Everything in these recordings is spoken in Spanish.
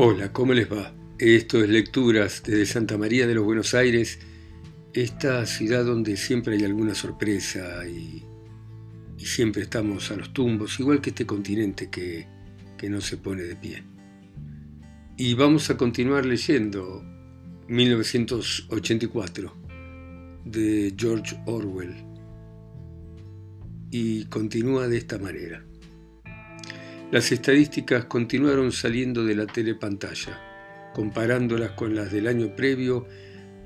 Hola, ¿cómo les va? Esto es Lecturas desde Santa María de los Buenos Aires, esta ciudad donde siempre hay alguna sorpresa y, siempre estamos a los tumbos, igual que este continente que, que no se pone de pie. Y vamos a continuar leyendo 1984 de George Orwell y continúa de esta manera. Las estadísticas continuaron saliendo de la telepantalla. Comparándolas con las del año previo,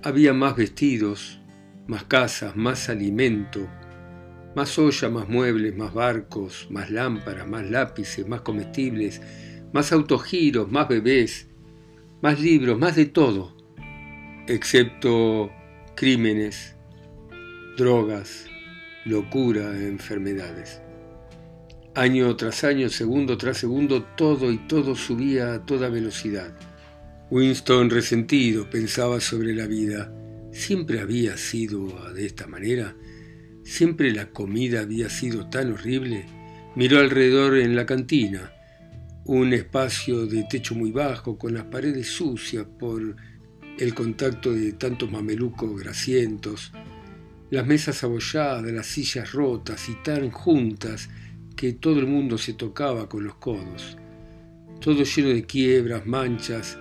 había más vestidos, más casas, más alimento, más olla, más muebles, más barcos, más lámparas, más lápices, más comestibles, más autogiros, más bebés, más libros, más de todo, excepto crímenes, drogas, locura, enfermedades. Año tras año, segundo tras segundo, todo y todo subía a toda velocidad. Winston, resentido, pensaba sobre la vida. ¿Siempre había sido de esta manera? ¿Siempre la comida había sido tan horrible? Miró alrededor en la cantina, un espacio de techo muy bajo, con las paredes sucias por el contacto de tantos mamelucos grasientos, las mesas abolladas, las sillas rotas y tan juntas que todo el mundo se tocaba con los codos, todo lleno de quiebras, manchas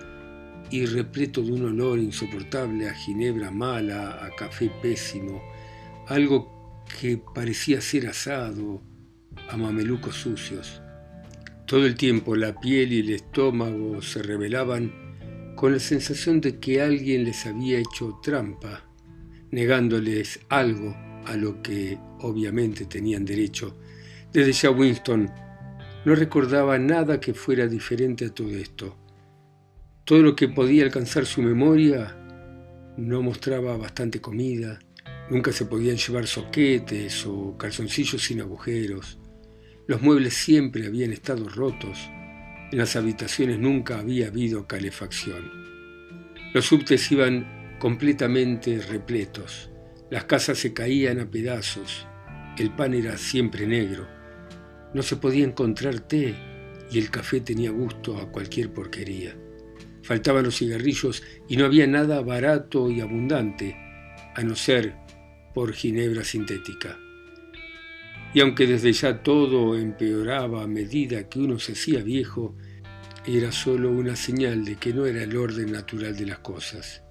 y repleto de un olor insoportable a ginebra mala, a café pésimo, algo que parecía ser asado, a mamelucos sucios. Todo el tiempo la piel y el estómago se revelaban con la sensación de que alguien les había hecho trampa, negándoles algo a lo que obviamente tenían derecho desde ya Winston no recordaba nada que fuera diferente a todo esto. Todo lo que podía alcanzar su memoria no mostraba bastante comida, nunca se podían llevar soquetes o calzoncillos sin agujeros. Los muebles siempre habían estado rotos. En las habitaciones nunca había habido calefacción. Los subtes iban completamente repletos. Las casas se caían a pedazos. El pan era siempre negro. No se podía encontrar té y el café tenía gusto a cualquier porquería. Faltaban los cigarrillos y no había nada barato y abundante, a no ser por ginebra sintética. Y aunque desde ya todo empeoraba a medida que uno se hacía viejo, era solo una señal de que no era el orden natural de las cosas.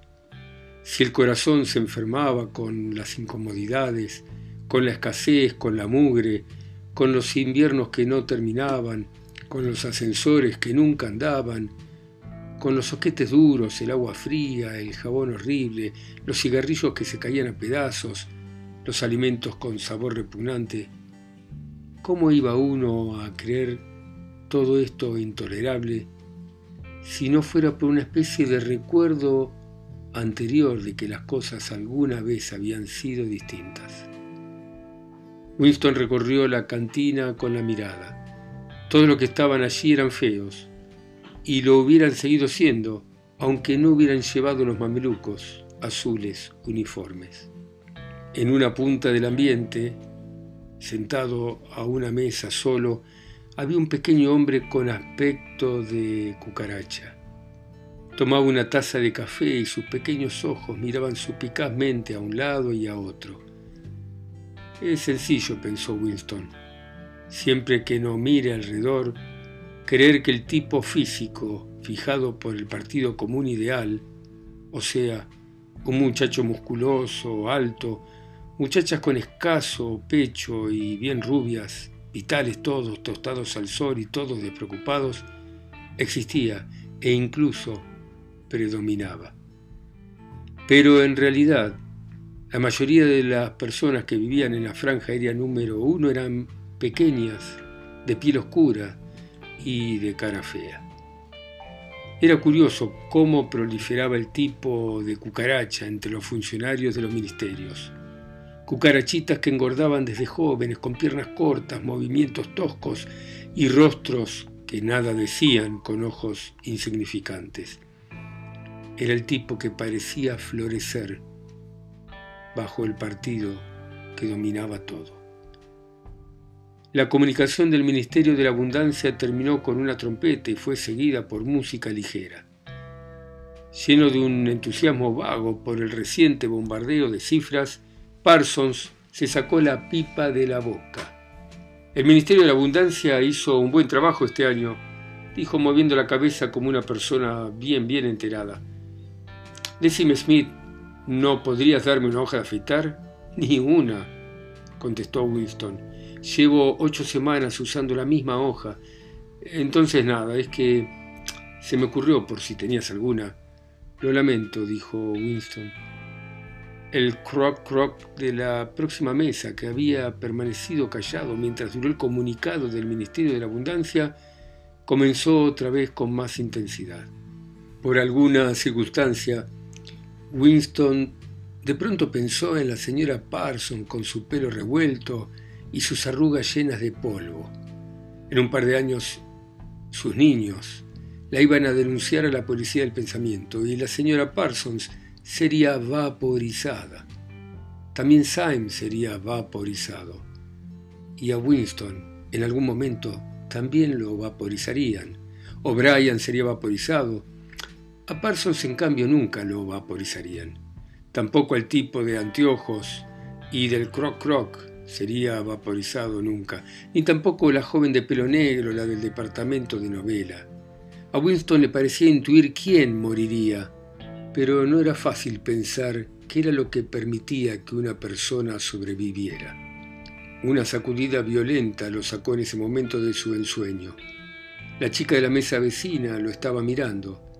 Si el corazón se enfermaba con las incomodidades, con la escasez, con la mugre, con los inviernos que no terminaban, con los ascensores que nunca andaban, con los soquetes duros, el agua fría, el jabón horrible, los cigarrillos que se caían a pedazos, los alimentos con sabor repugnante. ¿Cómo iba uno a creer todo esto intolerable si no fuera por una especie de recuerdo anterior de que las cosas alguna vez habían sido distintas? Winston recorrió la cantina con la mirada. Todos los que estaban allí eran feos, y lo hubieran seguido siendo, aunque no hubieran llevado los mamelucos azules uniformes. En una punta del ambiente, sentado a una mesa solo, había un pequeño hombre con aspecto de cucaracha. Tomaba una taza de café y sus pequeños ojos miraban suspicazmente a un lado y a otro. Es sencillo, pensó Winston. Siempre que no mire alrededor, creer que el tipo físico fijado por el Partido Común Ideal, o sea, un muchacho musculoso, alto, muchachas con escaso pecho y bien rubias, vitales todos, tostados al sol y todos despreocupados, existía e incluso predominaba. Pero en realidad la mayoría de las personas que vivían en la franja aérea número uno eran pequeñas, de piel oscura y de cara fea. Era curioso cómo proliferaba el tipo de cucaracha entre los funcionarios de los ministerios. Cucarachitas que engordaban desde jóvenes, con piernas cortas, movimientos toscos y rostros que nada decían con ojos insignificantes. Era el tipo que parecía florecer bajo el partido que dominaba todo. La comunicación del Ministerio de la Abundancia terminó con una trompeta y fue seguida por música ligera. Lleno de un entusiasmo vago por el reciente bombardeo de cifras, Parsons se sacó la pipa de la boca. El Ministerio de la Abundancia hizo un buen trabajo este año, dijo moviendo la cabeza como una persona bien, bien enterada. Decime, Smith, ¿no podrías darme una hoja de afeitar? Ni una, contestó Winston. Llevo ocho semanas usando la misma hoja. Entonces nada, es que se me ocurrió por si tenías alguna. Lo lamento, dijo Winston. El croc croc de la próxima mesa, que había permanecido callado mientras duró el comunicado del Ministerio de la Abundancia, comenzó otra vez con más intensidad. Por alguna circunstancia, Winston de pronto pensó en la señora Parson con su pelo revuelto y sus arrugas llenas de polvo. En un par de años, sus niños la iban a denunciar a la policía del pensamiento y la señora Parsons sería vaporizada. También Syme sería vaporizado. Y a Winston, en algún momento, también lo vaporizarían. O Brian sería vaporizado. A Parsons, en cambio, nunca lo vaporizarían. Tampoco al tipo de anteojos y del croc croc sería vaporizado nunca, ni tampoco la joven de pelo negro, la del departamento de novela. A Winston le parecía intuir quién moriría, pero no era fácil pensar qué era lo que permitía que una persona sobreviviera. Una sacudida violenta lo sacó en ese momento de su ensueño. La chica de la mesa vecina lo estaba mirando.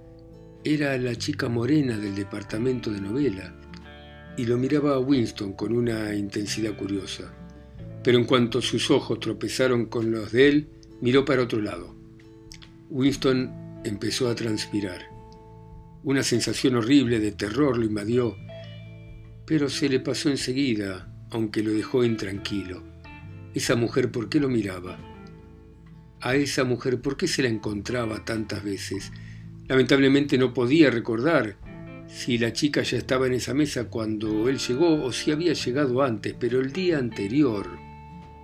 Era la chica morena del departamento de novela y lo miraba a Winston con una intensidad curiosa pero en cuanto sus ojos tropezaron con los de él, miró para otro lado. Winston empezó a transpirar. Una sensación horrible de terror lo invadió, pero se le pasó enseguida, aunque lo dejó intranquilo. Esa mujer, ¿por qué lo miraba? A esa mujer, ¿por qué se la encontraba tantas veces? Lamentablemente no podía recordar si la chica ya estaba en esa mesa cuando él llegó o si había llegado antes, pero el día anterior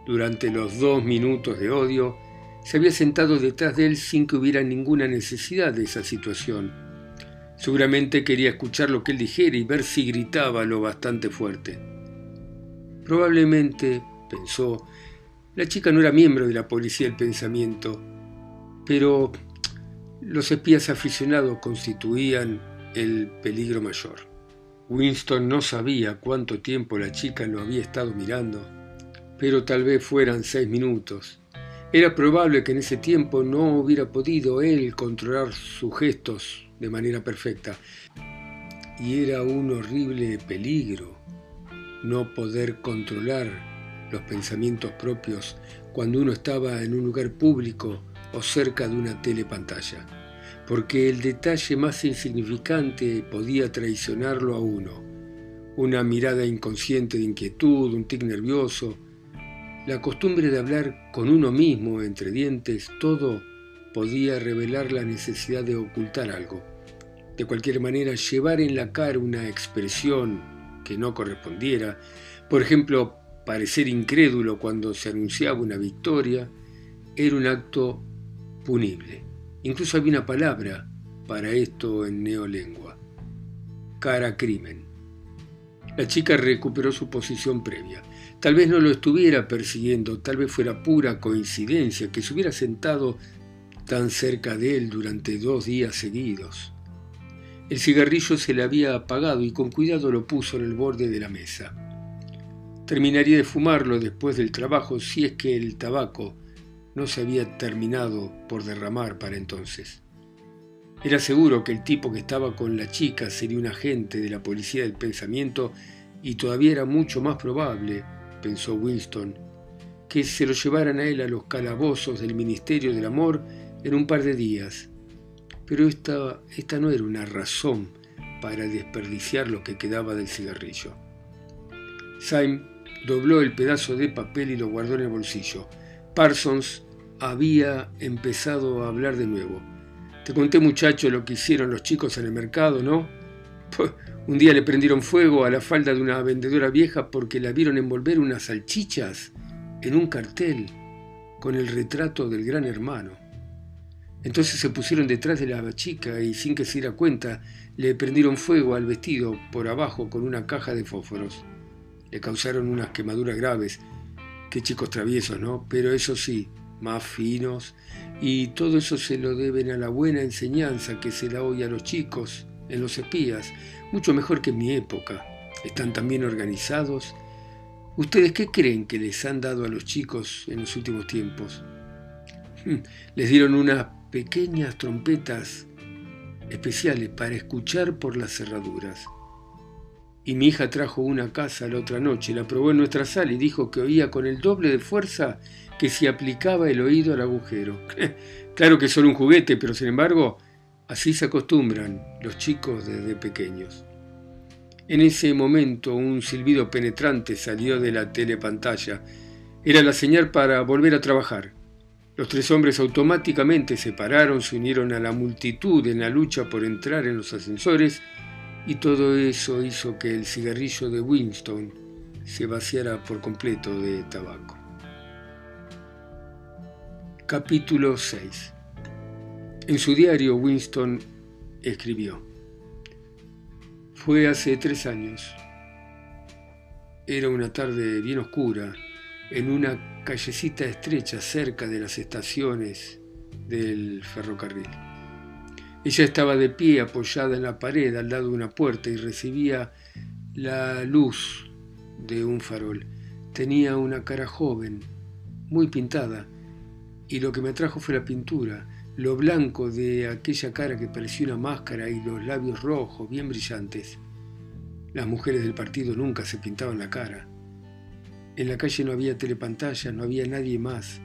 durante los dos minutos de odio, se había sentado detrás de él sin que hubiera ninguna necesidad de esa situación. Seguramente quería escuchar lo que él dijera y ver si gritaba lo bastante fuerte. Probablemente, pensó, la chica no era miembro de la policía del pensamiento, pero los espías aficionados constituían el peligro mayor. Winston no sabía cuánto tiempo la chica lo había estado mirando pero tal vez fueran seis minutos. Era probable que en ese tiempo no hubiera podido él controlar sus gestos de manera perfecta. Y era un horrible peligro no poder controlar los pensamientos propios cuando uno estaba en un lugar público o cerca de una telepantalla, porque el detalle más insignificante podía traicionarlo a uno. Una mirada inconsciente de inquietud, un tic nervioso, la costumbre de hablar con uno mismo entre dientes, todo podía revelar la necesidad de ocultar algo. De cualquier manera, llevar en la cara una expresión que no correspondiera, por ejemplo, parecer incrédulo cuando se anunciaba una victoria, era un acto punible. Incluso había una palabra para esto en neolengua. Cara crimen. La chica recuperó su posición previa. Tal vez no lo estuviera persiguiendo, tal vez fuera pura coincidencia que se hubiera sentado tan cerca de él durante dos días seguidos. El cigarrillo se le había apagado y con cuidado lo puso en el borde de la mesa. Terminaría de fumarlo después del trabajo si es que el tabaco no se había terminado por derramar para entonces. Era seguro que el tipo que estaba con la chica sería un agente de la policía del pensamiento y todavía era mucho más probable pensó Winston, que se lo llevaran a él a los calabozos del Ministerio del Amor en un par de días. Pero esta, esta no era una razón para desperdiciar lo que quedaba del cigarrillo. Syme dobló el pedazo de papel y lo guardó en el bolsillo. Parsons había empezado a hablar de nuevo. Te conté, muchacho, lo que hicieron los chicos en el mercado, ¿no? Un día le prendieron fuego a la falda de una vendedora vieja porque la vieron envolver unas salchichas en un cartel. con el retrato del gran hermano. Entonces se pusieron detrás de la chica y sin que se diera cuenta le prendieron fuego al vestido por abajo con una caja de fósforos. Le causaron unas quemaduras graves. Qué chicos traviesos, ¿no? Pero eso sí, más finos. Y todo eso se lo deben a la buena enseñanza que se da hoy a los chicos en los espías, mucho mejor que en mi época. Están también organizados. ¿Ustedes qué creen que les han dado a los chicos en los últimos tiempos? Les dieron unas pequeñas trompetas especiales para escuchar por las cerraduras. Y mi hija trajo una casa la otra noche, la probó en nuestra sala y dijo que oía con el doble de fuerza que si aplicaba el oído al agujero. claro que es solo un juguete, pero sin embargo, así se acostumbran los chicos desde pequeños. En ese momento un silbido penetrante salió de la telepantalla. Era la señal para volver a trabajar. Los tres hombres automáticamente se pararon, se unieron a la multitud en la lucha por entrar en los ascensores y todo eso hizo que el cigarrillo de Winston se vaciara por completo de tabaco. Capítulo 6 En su diario Winston escribió fue hace tres años. Era una tarde bien oscura, en una callecita estrecha cerca de las estaciones del ferrocarril. Ella estaba de pie apoyada en la pared al lado de una puerta y recibía la luz de un farol. Tenía una cara joven, muy pintada, y lo que me atrajo fue la pintura lo blanco de aquella cara que parecía una máscara y los labios rojos, bien brillantes. Las mujeres del partido nunca se pintaban la cara. En la calle no había telepantalla, no había nadie más.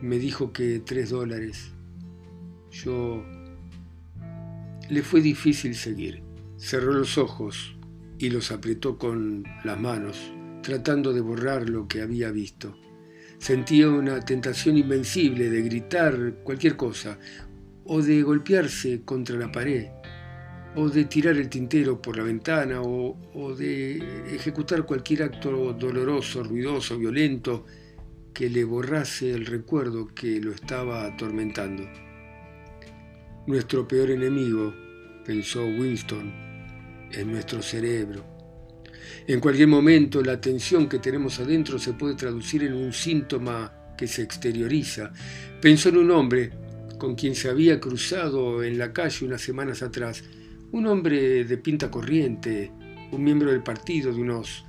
Me dijo que tres dólares. Yo... Le fue difícil seguir. Cerró los ojos y los apretó con las manos, tratando de borrar lo que había visto. Sentía una tentación invencible de gritar cualquier cosa, o de golpearse contra la pared, o de tirar el tintero por la ventana, o, de ejecutar cualquier acto doloroso, ruidoso, violento, que le borrase el recuerdo que lo estaba atormentando. Nuestro peor enemigo, pensó Winston, es nuestro cerebro. En cualquier momento la tensión que tenemos adentro se puede traducir en un síntoma que se exterioriza. Pensó en un hombre con quien se había cruzado en la calle unas semanas atrás, un hombre de pinta corriente, un miembro del partido de unos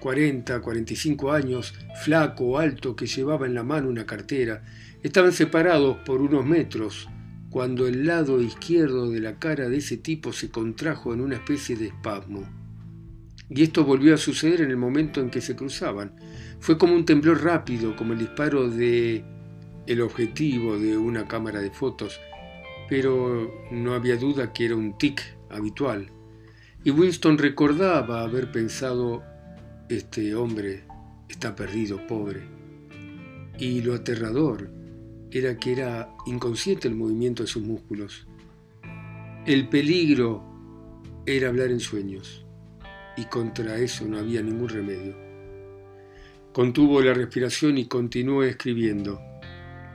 40, 45 años, flaco, alto, que llevaba en la mano una cartera. Estaban separados por unos metros cuando el lado izquierdo de la cara de ese tipo se contrajo en una especie de espasmo. Y esto volvió a suceder en el momento en que se cruzaban. Fue como un temblor rápido, como el disparo de el objetivo de una cámara de fotos, pero no había duda que era un tic habitual. Y Winston recordaba haber pensado, este hombre está perdido, pobre. Y lo aterrador era que era inconsciente el movimiento de sus músculos. El peligro era hablar en sueños y contra eso no había ningún remedio. Contuvo la respiración y continuó escribiendo.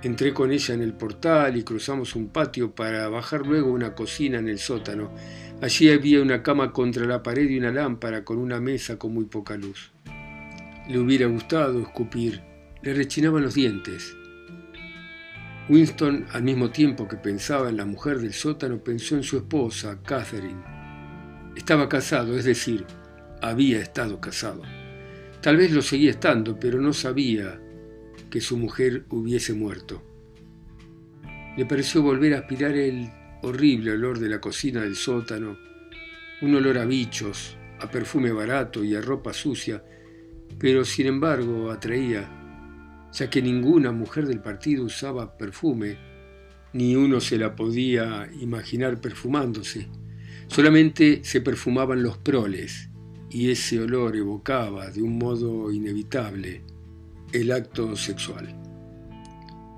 Entré con ella en el portal y cruzamos un patio para bajar luego una cocina en el sótano. Allí había una cama contra la pared y una lámpara con una mesa con muy poca luz. Le hubiera gustado escupir, le rechinaban los dientes. Winston, al mismo tiempo que pensaba en la mujer del sótano, pensó en su esposa, Catherine. Estaba casado, es decir, había estado casado. Tal vez lo seguía estando, pero no sabía que su mujer hubiese muerto. Le pareció volver a aspirar el horrible olor de la cocina del sótano, un olor a bichos, a perfume barato y a ropa sucia, pero sin embargo atraía, ya que ninguna mujer del partido usaba perfume, ni uno se la podía imaginar perfumándose. Solamente se perfumaban los proles, y ese olor evocaba de un modo inevitable el acto sexual.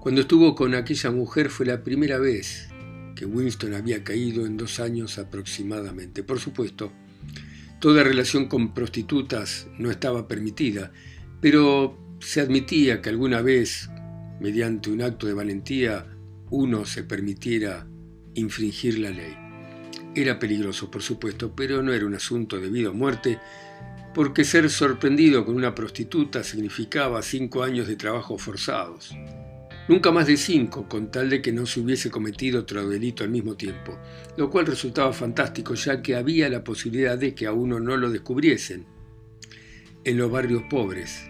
Cuando estuvo con aquella mujer fue la primera vez que Winston había caído en dos años aproximadamente. Por supuesto, toda relación con prostitutas no estaba permitida, pero se admitía que alguna vez, mediante un acto de valentía, uno se permitiera infringir la ley. Era peligroso, por supuesto, pero no era un asunto de vida o muerte, porque ser sorprendido con una prostituta significaba cinco años de trabajo forzados. Nunca más de cinco, con tal de que no se hubiese cometido otro delito al mismo tiempo, lo cual resultaba fantástico ya que había la posibilidad de que a uno no lo descubriesen. En los barrios pobres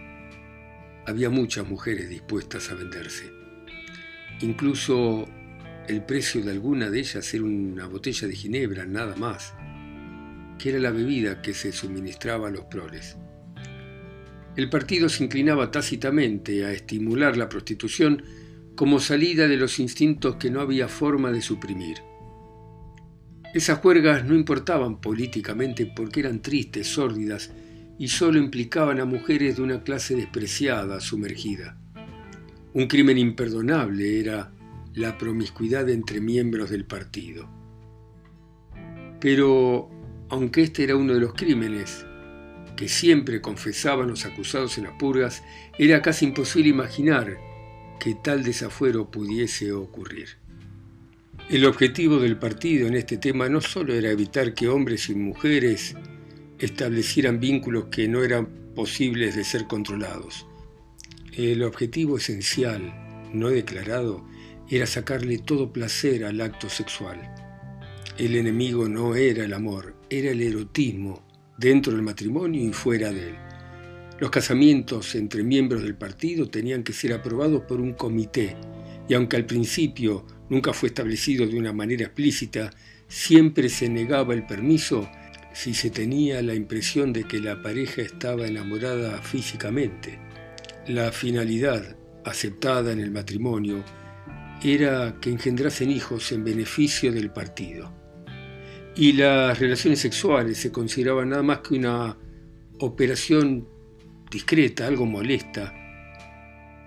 había muchas mujeres dispuestas a venderse. Incluso el precio de alguna de ellas era una botella de ginebra, nada más, que era la bebida que se suministraba a los proles. El partido se inclinaba tácitamente a estimular la prostitución como salida de los instintos que no había forma de suprimir. Esas juergas no importaban políticamente porque eran tristes, sórdidas y solo implicaban a mujeres de una clase despreciada, sumergida. Un crimen imperdonable era la promiscuidad entre miembros del partido. Pero, aunque este era uno de los crímenes que siempre confesaban los acusados en las purgas, era casi imposible imaginar que tal desafuero pudiese ocurrir. El objetivo del partido en este tema no solo era evitar que hombres y mujeres establecieran vínculos que no eran posibles de ser controlados. El objetivo esencial, no declarado, era sacarle todo placer al acto sexual. El enemigo no era el amor, era el erotismo, dentro del matrimonio y fuera de él. Los casamientos entre miembros del partido tenían que ser aprobados por un comité, y aunque al principio nunca fue establecido de una manera explícita, siempre se negaba el permiso si se tenía la impresión de que la pareja estaba enamorada físicamente. La finalidad aceptada en el matrimonio era que engendrasen hijos en beneficio del partido. Y las relaciones sexuales se consideraban nada más que una operación discreta, algo molesta,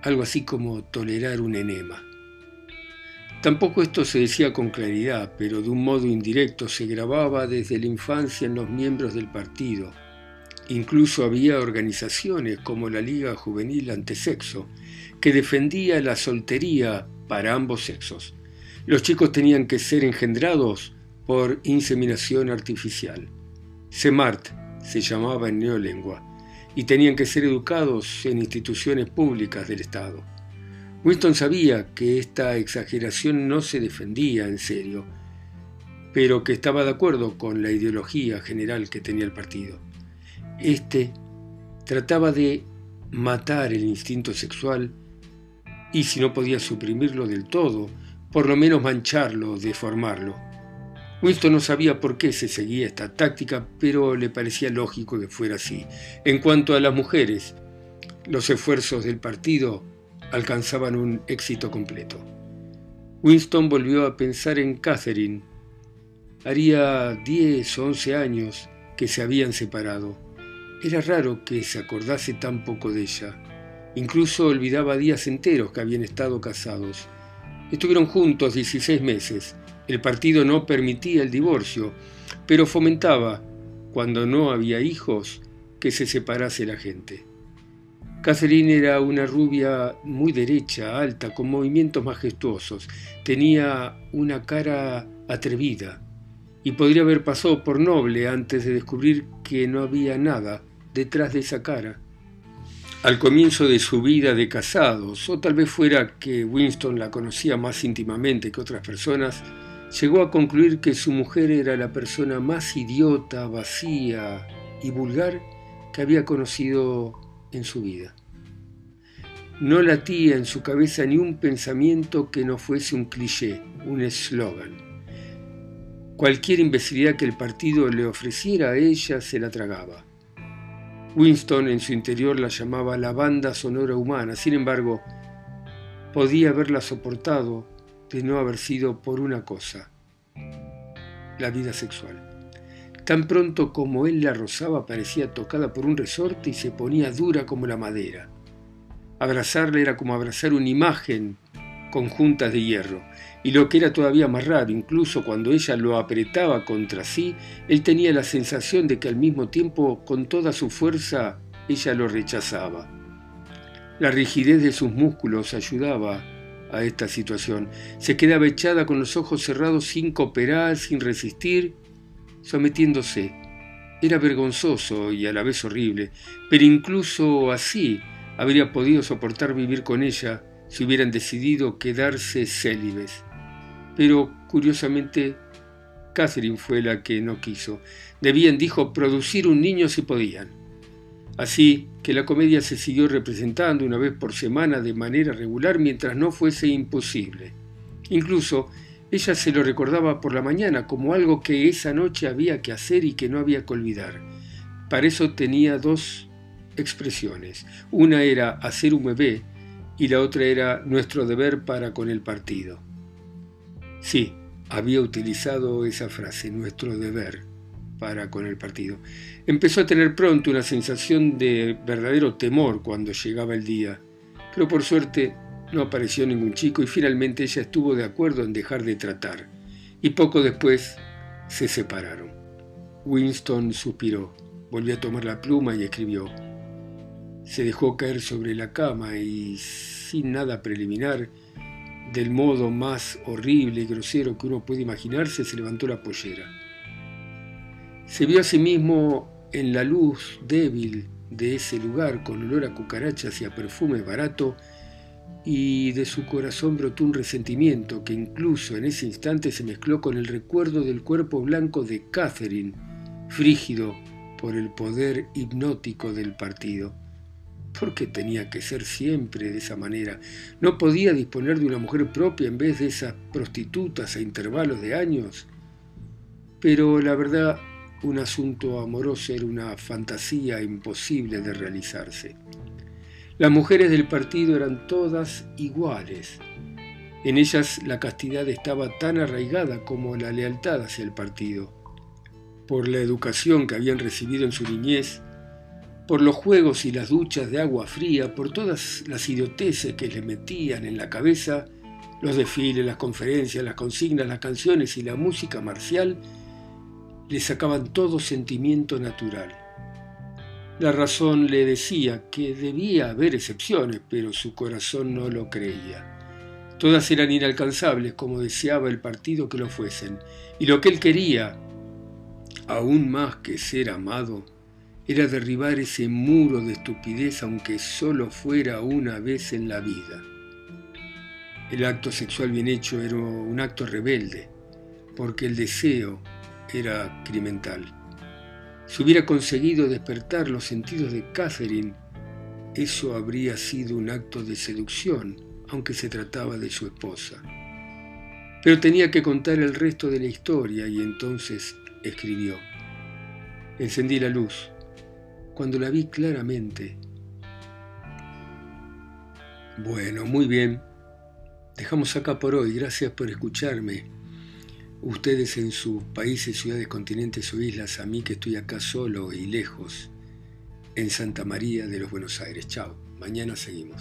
algo así como tolerar un enema. Tampoco esto se decía con claridad, pero de un modo indirecto se grababa desde la infancia en los miembros del partido. Incluso había organizaciones como la Liga Juvenil Antesexo, que defendía la soltería para ambos sexos. Los chicos tenían que ser engendrados por inseminación artificial. SEMART se llamaba en neolengua, y tenían que ser educados en instituciones públicas del Estado. Winston sabía que esta exageración no se defendía en serio, pero que estaba de acuerdo con la ideología general que tenía el partido. Este trataba de matar el instinto sexual y si no podía suprimirlo del todo, por lo menos mancharlo, deformarlo. Winston no sabía por qué se seguía esta táctica, pero le parecía lógico que fuera así. En cuanto a las mujeres, los esfuerzos del partido alcanzaban un éxito completo. Winston volvió a pensar en Catherine. Haría 10 o 11 años que se habían separado. Era raro que se acordase tan poco de ella. Incluso olvidaba días enteros que habían estado casados. Estuvieron juntos 16 meses. El partido no permitía el divorcio, pero fomentaba, cuando no había hijos, que se separase la gente. Catherine era una rubia muy derecha, alta, con movimientos majestuosos. Tenía una cara atrevida y podría haber pasado por noble antes de descubrir que no había nada detrás de esa cara al comienzo de su vida de casados, o tal vez fuera que Winston la conocía más íntimamente que otras personas, llegó a concluir que su mujer era la persona más idiota, vacía y vulgar que había conocido en su vida. No latía en su cabeza ni un pensamiento que no fuese un cliché, un eslogan. Cualquier imbecilidad que el partido le ofreciera a ella se la tragaba. Winston en su interior la llamaba la banda sonora humana, sin embargo, podía haberla soportado de no haber sido por una cosa, la vida sexual. Tan pronto como él la rozaba parecía tocada por un resorte y se ponía dura como la madera. Abrazarla era como abrazar una imagen con juntas de hierro. Y lo que era todavía más raro, incluso cuando ella lo apretaba contra sí, él tenía la sensación de que al mismo tiempo, con toda su fuerza, ella lo rechazaba. La rigidez de sus músculos ayudaba a esta situación. Se quedaba echada con los ojos cerrados sin cooperar, sin resistir, sometiéndose. Era vergonzoso y a la vez horrible, pero incluso así habría podido soportar vivir con ella si hubieran decidido quedarse célibes. Pero, curiosamente, Catherine fue la que no quiso. Debían, dijo, producir un niño si podían. Así que la comedia se siguió representando una vez por semana de manera regular mientras no fuese imposible. Incluso ella se lo recordaba por la mañana como algo que esa noche había que hacer y que no había que olvidar. Para eso tenía dos expresiones. Una era hacer un bebé y la otra era nuestro deber para con el partido. Sí, había utilizado esa frase, nuestro deber para con el partido. Empezó a tener pronto una sensación de verdadero temor cuando llegaba el día, pero por suerte no apareció ningún chico y finalmente ella estuvo de acuerdo en dejar de tratar, y poco después se separaron. Winston suspiró, volvió a tomar la pluma y escribió. Se dejó caer sobre la cama y, sin nada preliminar, del modo más horrible y grosero que uno puede imaginarse, se levantó la pollera. Se vio a sí mismo en la luz débil de ese lugar con olor a cucarachas y a perfume barato y de su corazón brotó un resentimiento que incluso en ese instante se mezcló con el recuerdo del cuerpo blanco de Catherine, frígido por el poder hipnótico del partido. ¿Por qué tenía que ser siempre de esa manera? ¿No podía disponer de una mujer propia en vez de esas prostitutas a intervalos de años? Pero la verdad, un asunto amoroso era una fantasía imposible de realizarse. Las mujeres del partido eran todas iguales. En ellas la castidad estaba tan arraigada como la lealtad hacia el partido. Por la educación que habían recibido en su niñez, por los juegos y las duchas de agua fría, por todas las idioteces que le metían en la cabeza, los desfiles, las conferencias, las consignas, las canciones y la música marcial, le sacaban todo sentimiento natural. La razón le decía que debía haber excepciones, pero su corazón no lo creía. Todas eran inalcanzables como deseaba el partido que lo fuesen, y lo que él quería, aún más que ser amado, era derribar ese muro de estupidez aunque solo fuera una vez en la vida. El acto sexual bien hecho era un acto rebelde, porque el deseo era criminal. Si hubiera conseguido despertar los sentidos de Catherine, eso habría sido un acto de seducción, aunque se trataba de su esposa. Pero tenía que contar el resto de la historia y entonces escribió. Encendí la luz cuando la vi claramente. Bueno, muy bien. Dejamos acá por hoy. Gracias por escucharme. Ustedes en sus países, ciudades, continentes o islas, a mí que estoy acá solo y lejos, en Santa María de los Buenos Aires. Chao. Mañana seguimos.